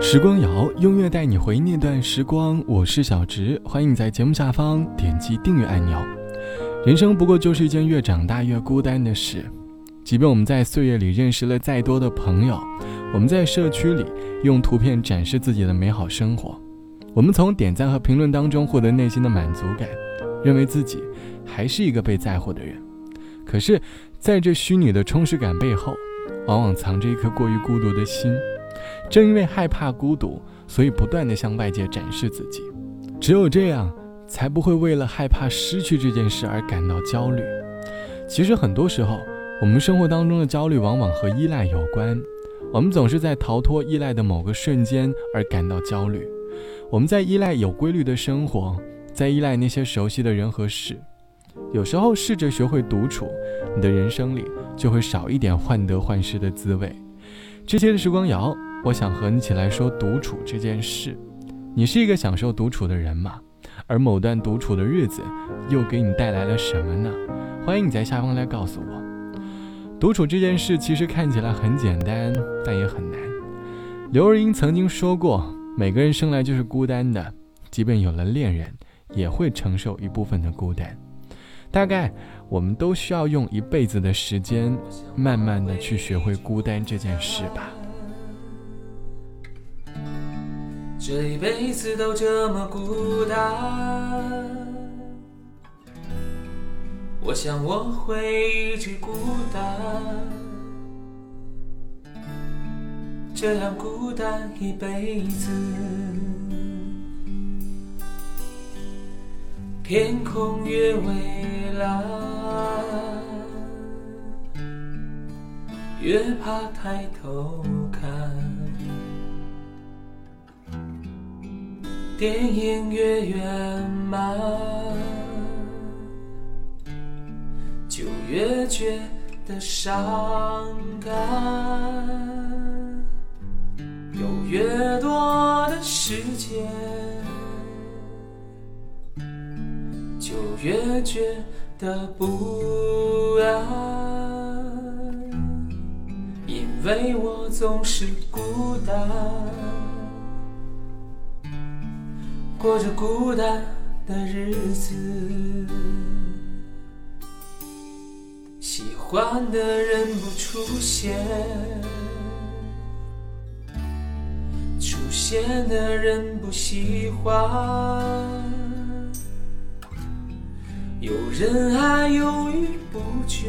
时光谣，音乐带你回忆那段时光。我是小直，欢迎你在节目下方点击订阅按钮。人生不过就是一件越长大越孤单的事。即便我们在岁月里认识了再多的朋友，我们在社区里用图片展示自己的美好生活，我们从点赞和评论当中获得内心的满足感，认为自己还是一个被在乎的人。可是，在这虚拟的充实感背后，往往藏着一颗过于孤独的心。正因为害怕孤独，所以不断的向外界展示自己。只有这样，才不会为了害怕失去这件事而感到焦虑。其实很多时候，我们生活当中的焦虑往往和依赖有关。我们总是在逃脱依赖的某个瞬间而感到焦虑。我们在依赖有规律的生活，在依赖那些熟悉的人和事。有时候试着学会独处，你的人生里就会少一点患得患失的滋味。这期的时光谣。我想和你一起来说独处这件事。你是一个享受独处的人吗？而某段独处的日子又给你带来了什么呢？欢迎你在下方来告诉我。独处这件事其实看起来很简单，但也很难。刘若英曾经说过：“每个人生来就是孤单的，即便有了恋人，也会承受一部分的孤单。”大概我们都需要用一辈子的时间，慢慢的去学会孤单这件事吧。这一辈子都这么孤单，我想我会一直孤单，这样孤单一辈子。天空越蔚蓝，越怕抬头看。电影越圆满，就越觉得伤感。有越多的时间，就越觉得不安，因为我总是孤单。过着孤单的日子，喜欢的人不出现，出现的人不喜欢，有人还犹豫不决，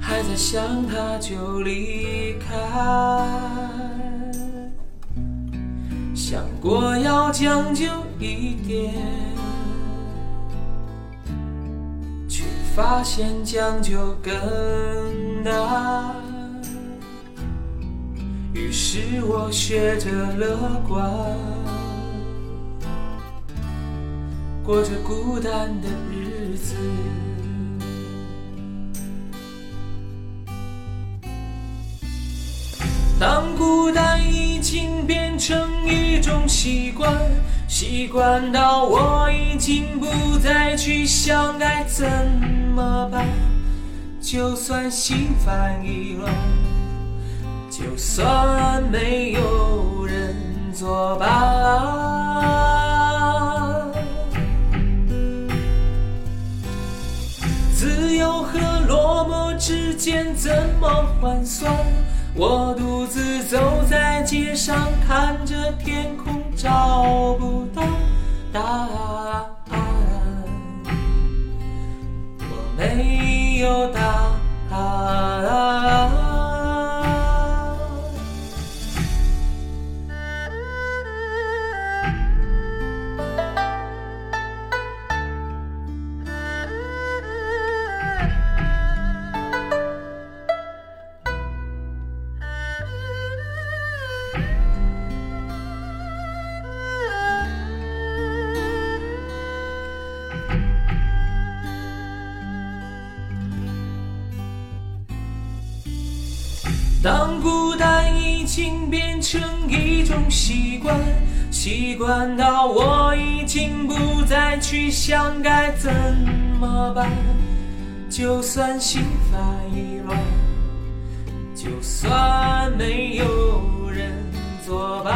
还在想他就离开。想过要将就一点，却发现将就更难。于是我学着乐观，过着孤单的日子。当孤单已已经变成一种习惯，习惯到我已经不再去想该怎么办。就算心烦意乱，就算没有人作伴，自由和落寞之间怎么换算？我独自走在街上，看着天空，找不到答案。我没有答。当孤单已经变成一种习惯，习惯到我已经不再去想该怎么办。就算心烦意乱，就算没有人作伴。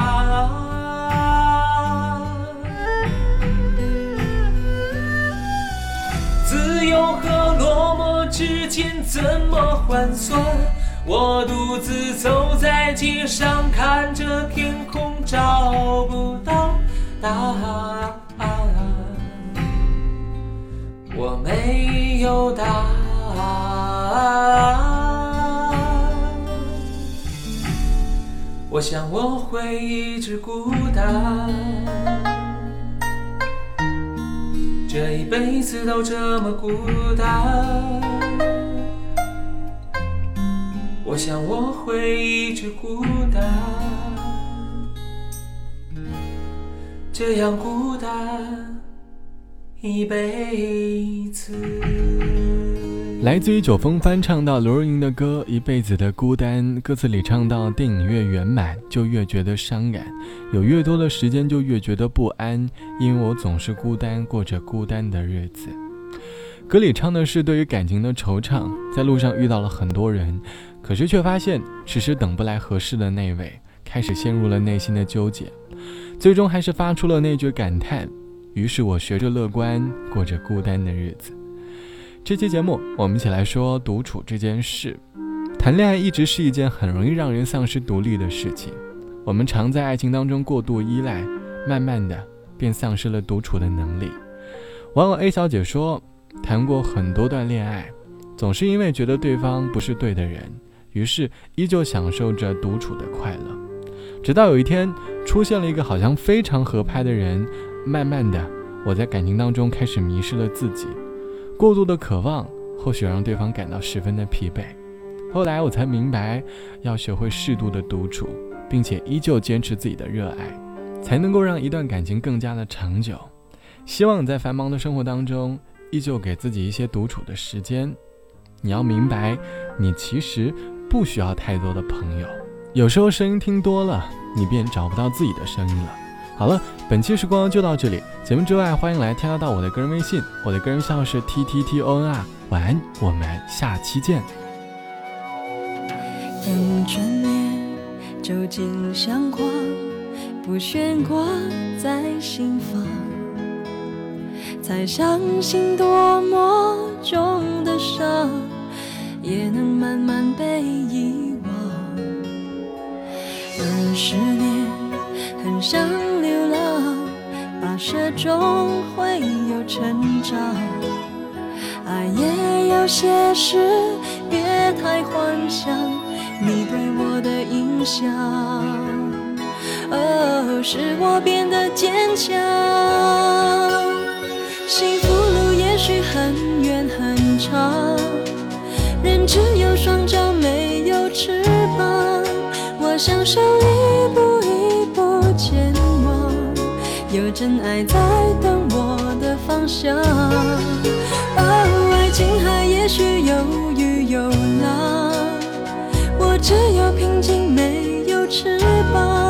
自由和落寞之间怎么换算？我独自走在街上，看着天空，找不到答案。我没有答案。我想我会一直孤单。这一辈子都这么孤单，我想我会一直孤单，这样孤单一辈子。来自于九峰翻唱到刘若英的歌《一辈子的孤单》，歌词里唱到：电影越圆满，就越觉得伤感；有越多的时间，就越觉得不安，因为我总是孤单，过着孤单的日子。歌里唱的是对于感情的惆怅，在路上遇到了很多人，可是却发现迟迟等不来合适的那位，开始陷入了内心的纠结，最终还是发出了那句感叹：于是我学着乐观，过着孤单的日子。这期节目，我们一起来说独处这件事。谈恋爱一直是一件很容易让人丧失独立的事情。我们常在爱情当中过度依赖，慢慢的便丧失了独处的能力。网友 A 小姐说，谈过很多段恋爱，总是因为觉得对方不是对的人，于是依旧享受着独处的快乐。直到有一天，出现了一个好像非常合拍的人，慢慢的，我在感情当中开始迷失了自己。过度的渴望或许让对方感到十分的疲惫。后来我才明白，要学会适度的独处，并且依旧坚持自己的热爱，才能够让一段感情更加的长久。希望你在繁忙的生活当中，依旧给自己一些独处的时间。你要明白，你其实不需要太多的朋友。有时候声音听多了，你便找不到自己的声音了。好了，本期时光就到这里。节目之外，欢迎来添加到我的个人微信，我的个人号是 t t t o n r。晚安，我们下期见。等着念，究竟像话，不悬挂在心房，才相信多么重的伤，也能慢慢被遗忘。二十年，很想。流浪，跋涉中会有成长，爱也有些事，别太幻想你对我的影响。哦，使我变得坚强。只有双脚没有翅膀，我享受一步一步前往。有真爱在等我的方向。哦，爱情海也许有雨有浪，我只有平静没有翅膀，